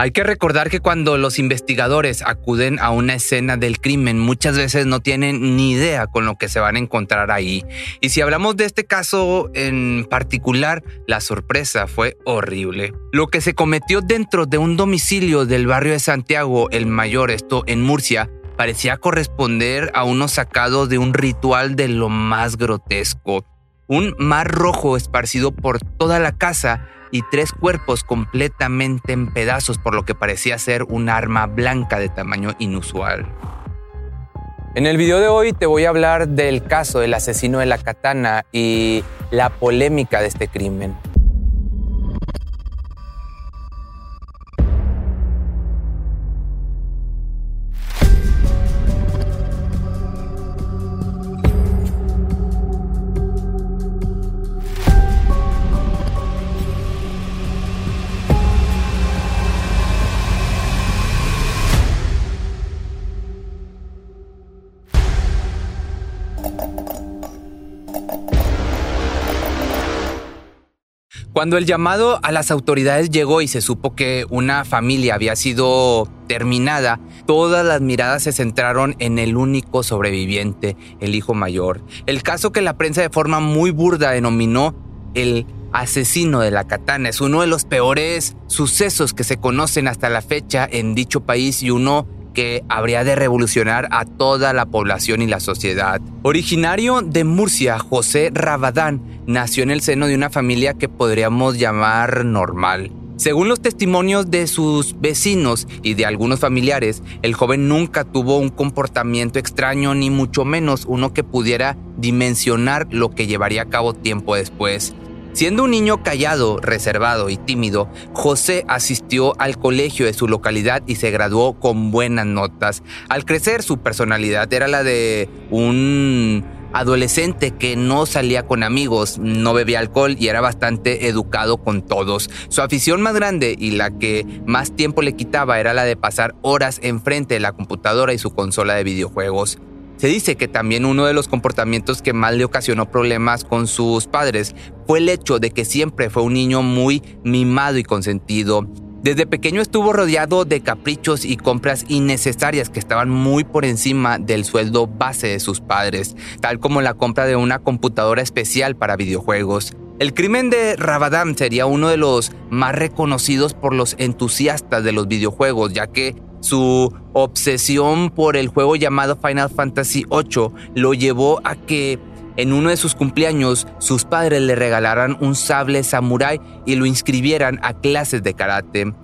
Hay que recordar que cuando los investigadores acuden a una escena del crimen, muchas veces no tienen ni idea con lo que se van a encontrar ahí. Y si hablamos de este caso en particular, la sorpresa fue horrible. Lo que se cometió dentro de un domicilio del barrio de Santiago, el mayor, esto en Murcia, parecía corresponder a uno sacado de un ritual de lo más grotesco. Un mar rojo esparcido por toda la casa y tres cuerpos completamente en pedazos por lo que parecía ser un arma blanca de tamaño inusual. En el video de hoy te voy a hablar del caso del asesino de la katana y la polémica de este crimen. Cuando el llamado a las autoridades llegó y se supo que una familia había sido terminada, todas las miradas se centraron en el único sobreviviente, el hijo mayor. El caso que la prensa de forma muy burda denominó el asesino de la katana es uno de los peores sucesos que se conocen hasta la fecha en dicho país y uno que habría de revolucionar a toda la población y la sociedad. Originario de Murcia, José Rabadán nació en el seno de una familia que podríamos llamar normal. Según los testimonios de sus vecinos y de algunos familiares, el joven nunca tuvo un comportamiento extraño ni mucho menos uno que pudiera dimensionar lo que llevaría a cabo tiempo después. Siendo un niño callado, reservado y tímido, José asistió al colegio de su localidad y se graduó con buenas notas. Al crecer, su personalidad era la de un adolescente que no salía con amigos, no bebía alcohol y era bastante educado con todos. Su afición más grande y la que más tiempo le quitaba era la de pasar horas enfrente de la computadora y su consola de videojuegos. Se dice que también uno de los comportamientos que más le ocasionó problemas con sus padres fue el hecho de que siempre fue un niño muy mimado y consentido. Desde pequeño estuvo rodeado de caprichos y compras innecesarias que estaban muy por encima del sueldo base de sus padres, tal como la compra de una computadora especial para videojuegos. El crimen de Rabadam sería uno de los más reconocidos por los entusiastas de los videojuegos, ya que su obsesión por el juego llamado Final Fantasy VIII lo llevó a que en uno de sus cumpleaños sus padres le regalaran un sable samurai y lo inscribieran a clases de karate.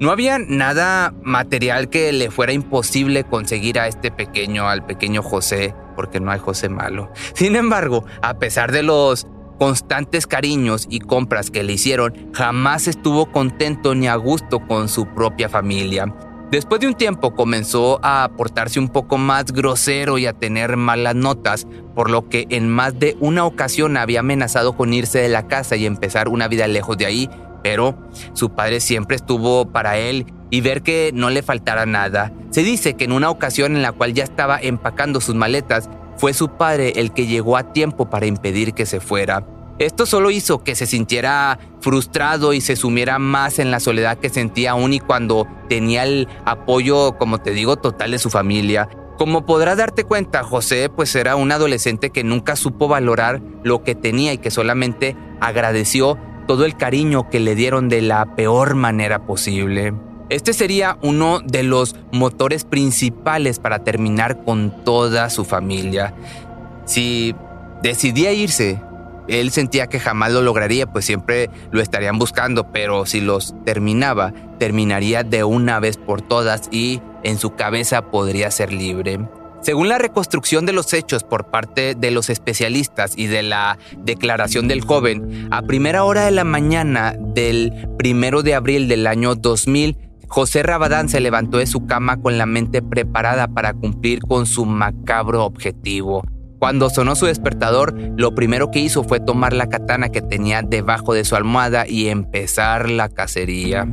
No había nada material que le fuera imposible conseguir a este pequeño, al pequeño José, porque no hay José malo. Sin embargo, a pesar de los constantes cariños y compras que le hicieron, jamás estuvo contento ni a gusto con su propia familia. Después de un tiempo comenzó a portarse un poco más grosero y a tener malas notas, por lo que en más de una ocasión había amenazado con irse de la casa y empezar una vida lejos de ahí, pero su padre siempre estuvo para él y ver que no le faltara nada. Se dice que en una ocasión en la cual ya estaba empacando sus maletas, fue su padre el que llegó a tiempo para impedir que se fuera. Esto solo hizo que se sintiera frustrado y se sumiera más en la soledad que sentía aún y cuando tenía el apoyo, como te digo, total de su familia. Como podrás darte cuenta, José pues era un adolescente que nunca supo valorar lo que tenía y que solamente agradeció todo el cariño que le dieron de la peor manera posible. Este sería uno de los motores principales para terminar con toda su familia. Si decidía irse, él sentía que jamás lo lograría, pues siempre lo estarían buscando, pero si los terminaba, terminaría de una vez por todas y en su cabeza podría ser libre. Según la reconstrucción de los hechos por parte de los especialistas y de la declaración del joven, a primera hora de la mañana del primero de abril del año 2000, José Rabadán se levantó de su cama con la mente preparada para cumplir con su macabro objetivo. Cuando sonó su despertador, lo primero que hizo fue tomar la katana que tenía debajo de su almohada y empezar la cacería.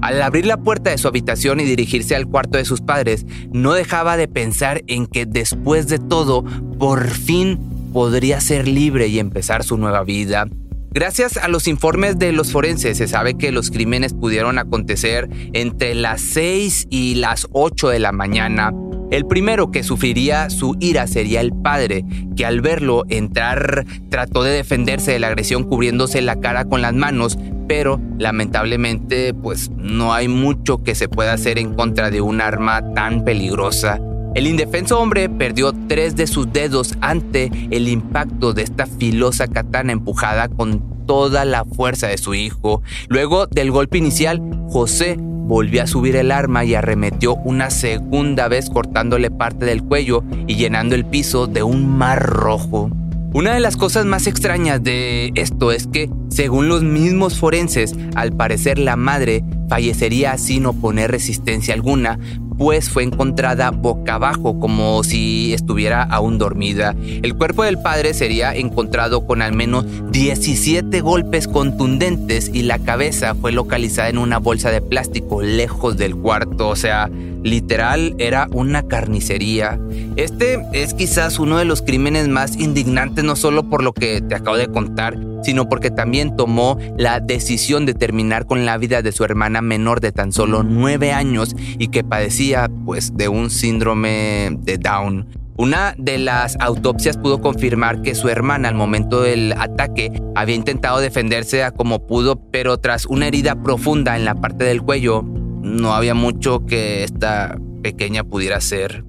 Al abrir la puerta de su habitación y dirigirse al cuarto de sus padres, no dejaba de pensar en que después de todo, por fin podría ser libre y empezar su nueva vida. Gracias a los informes de los forenses se sabe que los crímenes pudieron acontecer entre las 6 y las 8 de la mañana. El primero que sufriría su ira sería el padre, que al verlo entrar trató de defenderse de la agresión cubriéndose la cara con las manos, pero lamentablemente pues no hay mucho que se pueda hacer en contra de un arma tan peligrosa. El indefenso hombre perdió tres de sus dedos ante el impacto de esta filosa katana empujada con toda la fuerza de su hijo. Luego del golpe inicial, José volvió a subir el arma y arremetió una segunda vez cortándole parte del cuello y llenando el piso de un mar rojo. Una de las cosas más extrañas de esto es que, según los mismos forenses, al parecer la madre fallecería sin oponer resistencia alguna, pues fue encontrada boca abajo, como si estuviera aún dormida. El cuerpo del padre sería encontrado con al menos 17 golpes contundentes y la cabeza fue localizada en una bolsa de plástico lejos del cuarto, o sea, literal era una carnicería. Este es quizás uno de los crímenes más indignantes, no solo por lo que te acabo de contar, sino porque también tomó la decisión de terminar con la vida de su hermana menor de tan solo nueve años y que padecía pues de un síndrome de Down. Una de las autopsias pudo confirmar que su hermana al momento del ataque había intentado defenderse a como pudo, pero tras una herida profunda en la parte del cuello, no había mucho que esta pequeña pudiera hacer.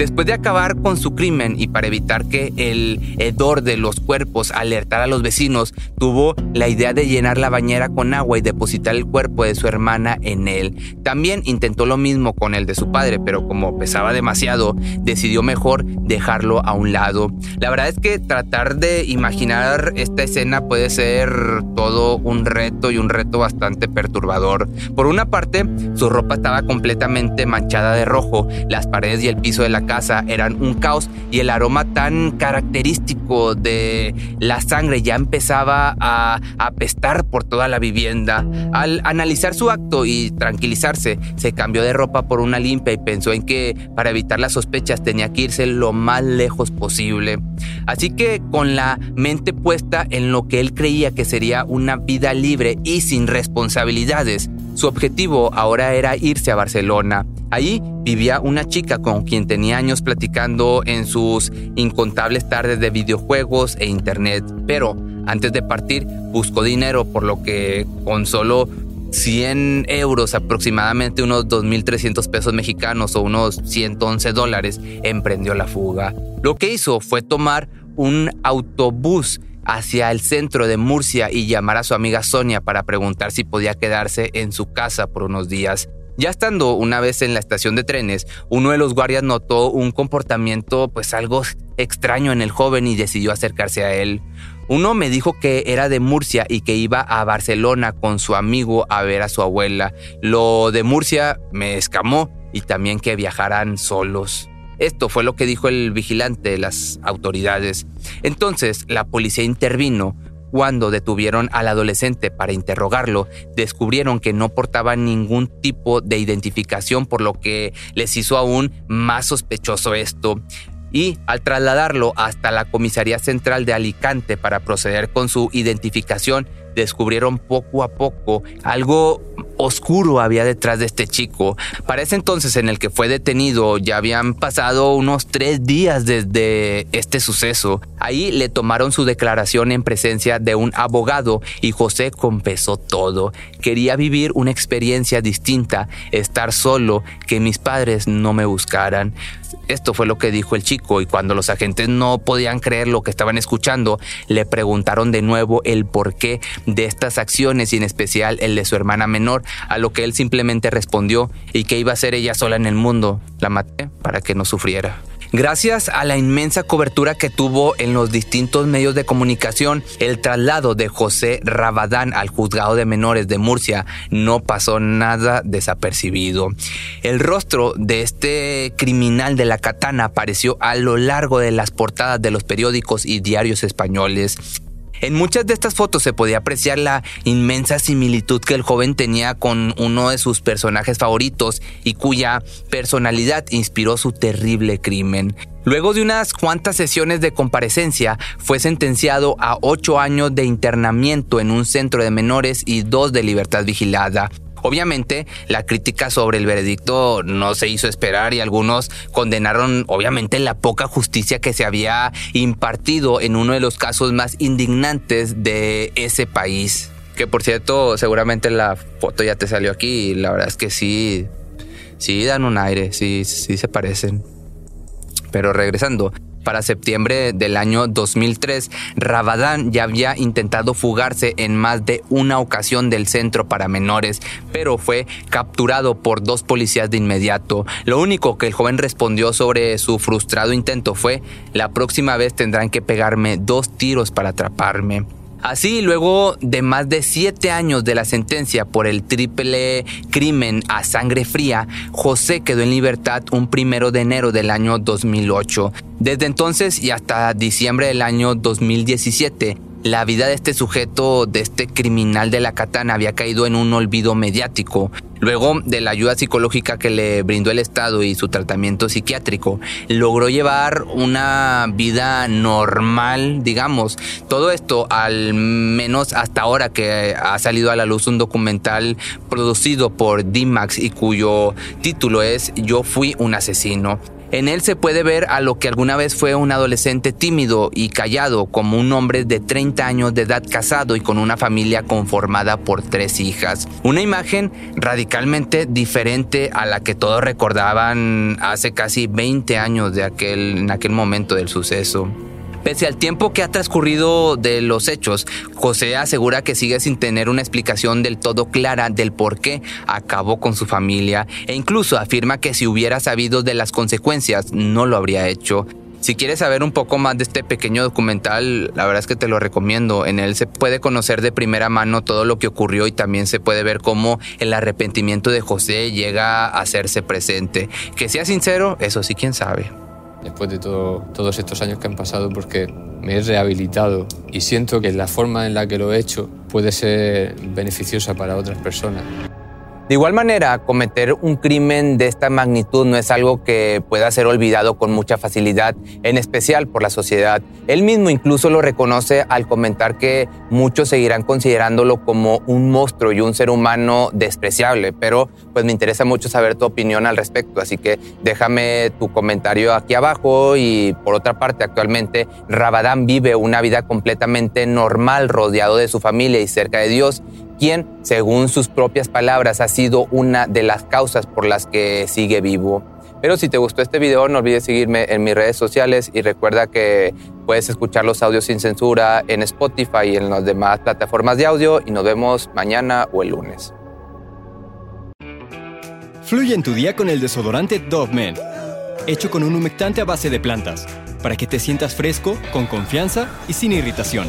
Después de acabar con su crimen y para evitar que el hedor de los cuerpos alertara a los vecinos, tuvo la idea de llenar la bañera con agua y depositar el cuerpo de su hermana en él. También intentó lo mismo con el de su padre, pero como pesaba demasiado, decidió mejor dejarlo a un lado. La verdad es que tratar de imaginar esta escena puede ser todo un reto y un reto bastante perturbador. Por una parte, su ropa estaba completamente manchada de rojo, las paredes y el piso de la casa eran un caos y el aroma tan característico de la sangre ya empezaba a apestar por toda la vivienda. Al analizar su acto y tranquilizarse, se cambió de ropa por una limpia y pensó en que para evitar las sospechas tenía que irse lo más lejos posible. Así que con la mente puesta en lo que él creía que sería una vida libre y sin responsabilidades, su objetivo ahora era irse a Barcelona. Allí vivía una chica con quien tenía años platicando en sus incontables tardes de videojuegos e internet, pero antes de partir buscó dinero por lo que con solo 100 euros, aproximadamente unos 2.300 pesos mexicanos o unos 111 dólares, emprendió la fuga. Lo que hizo fue tomar un autobús hacia el centro de Murcia y llamar a su amiga Sonia para preguntar si podía quedarse en su casa por unos días. Ya estando una vez en la estación de trenes, uno de los guardias notó un comportamiento pues algo extraño en el joven y decidió acercarse a él. Uno me dijo que era de Murcia y que iba a Barcelona con su amigo a ver a su abuela. Lo de Murcia me escamó y también que viajaran solos. Esto fue lo que dijo el vigilante de las autoridades. Entonces la policía intervino, cuando detuvieron al adolescente para interrogarlo, descubrieron que no portaba ningún tipo de identificación, por lo que les hizo aún más sospechoso esto y al trasladarlo hasta la comisaría central de Alicante para proceder con su identificación, descubrieron poco a poco algo oscuro había detrás de este chico. Para ese entonces en el que fue detenido ya habían pasado unos tres días desde este suceso. Ahí le tomaron su declaración en presencia de un abogado y José confesó todo. Quería vivir una experiencia distinta, estar solo, que mis padres no me buscaran. Esto fue lo que dijo el chico y cuando los agentes no podían creer lo que estaban escuchando, le preguntaron de nuevo el porqué de estas acciones y en especial el de su hermana menor, a lo que él simplemente respondió y que iba a ser ella sola en el mundo. La maté para que no sufriera. Gracias a la inmensa cobertura que tuvo en los distintos medios de comunicación, el traslado de José Rabadán al juzgado de menores de Murcia no pasó nada desapercibido. El rostro de este criminal de la katana apareció a lo largo de las portadas de los periódicos y diarios españoles. En muchas de estas fotos se podía apreciar la inmensa similitud que el joven tenía con uno de sus personajes favoritos y cuya personalidad inspiró su terrible crimen. Luego de unas cuantas sesiones de comparecencia, fue sentenciado a ocho años de internamiento en un centro de menores y dos de libertad vigilada. Obviamente, la crítica sobre el veredicto no se hizo esperar y algunos condenaron obviamente la poca justicia que se había impartido en uno de los casos más indignantes de ese país. Que por cierto, seguramente la foto ya te salió aquí y la verdad es que sí, sí dan un aire, sí, sí se parecen. Pero regresando, para septiembre del año 2003, Rabadán ya había intentado fugarse en más de una ocasión del centro para menores, pero fue capturado por dos policías de inmediato. Lo único que el joven respondió sobre su frustrado intento fue, la próxima vez tendrán que pegarme dos tiros para atraparme. Así, luego de más de siete años de la sentencia por el triple crimen a sangre fría, José quedó en libertad un primero de enero del año 2008. Desde entonces y hasta diciembre del año 2017, la vida de este sujeto, de este criminal de la katana, había caído en un olvido mediático. Luego de la ayuda psicológica que le brindó el Estado y su tratamiento psiquiátrico, logró llevar una vida normal, digamos. Todo esto, al menos hasta ahora que ha salido a la luz un documental producido por D-Max y cuyo título es Yo fui un asesino. En él se puede ver a lo que alguna vez fue un adolescente tímido y callado, como un hombre de 30 años de edad casado y con una familia conformada por tres hijas. Una imagen radicalmente diferente a la que todos recordaban hace casi 20 años de aquel, en aquel momento del suceso. Pese al tiempo que ha transcurrido de los hechos, José asegura que sigue sin tener una explicación del todo clara del por qué acabó con su familia e incluso afirma que si hubiera sabido de las consecuencias no lo habría hecho. Si quieres saber un poco más de este pequeño documental, la verdad es que te lo recomiendo. En él se puede conocer de primera mano todo lo que ocurrió y también se puede ver cómo el arrepentimiento de José llega a hacerse presente. Que sea sincero, eso sí, quién sabe después de todos estos años que han pasado porque me he rehabilitado y siento que la forma en la que lo he hecho puede ser beneficiosa para otras personas. De igual manera, cometer un crimen de esta magnitud no es algo que pueda ser olvidado con mucha facilidad, en especial por la sociedad. Él mismo incluso lo reconoce al comentar que muchos seguirán considerándolo como un monstruo y un ser humano despreciable, pero pues me interesa mucho saber tu opinión al respecto, así que déjame tu comentario aquí abajo y por otra parte, actualmente Rabadán vive una vida completamente normal rodeado de su familia y cerca de Dios quien, según sus propias palabras, ha sido una de las causas por las que sigue vivo. Pero si te gustó este video, no olvides seguirme en mis redes sociales y recuerda que puedes escuchar los audios sin censura en Spotify y en las demás plataformas de audio y nos vemos mañana o el lunes. Fluye en tu día con el desodorante Dove Men, hecho con un humectante a base de plantas, para que te sientas fresco, con confianza y sin irritación.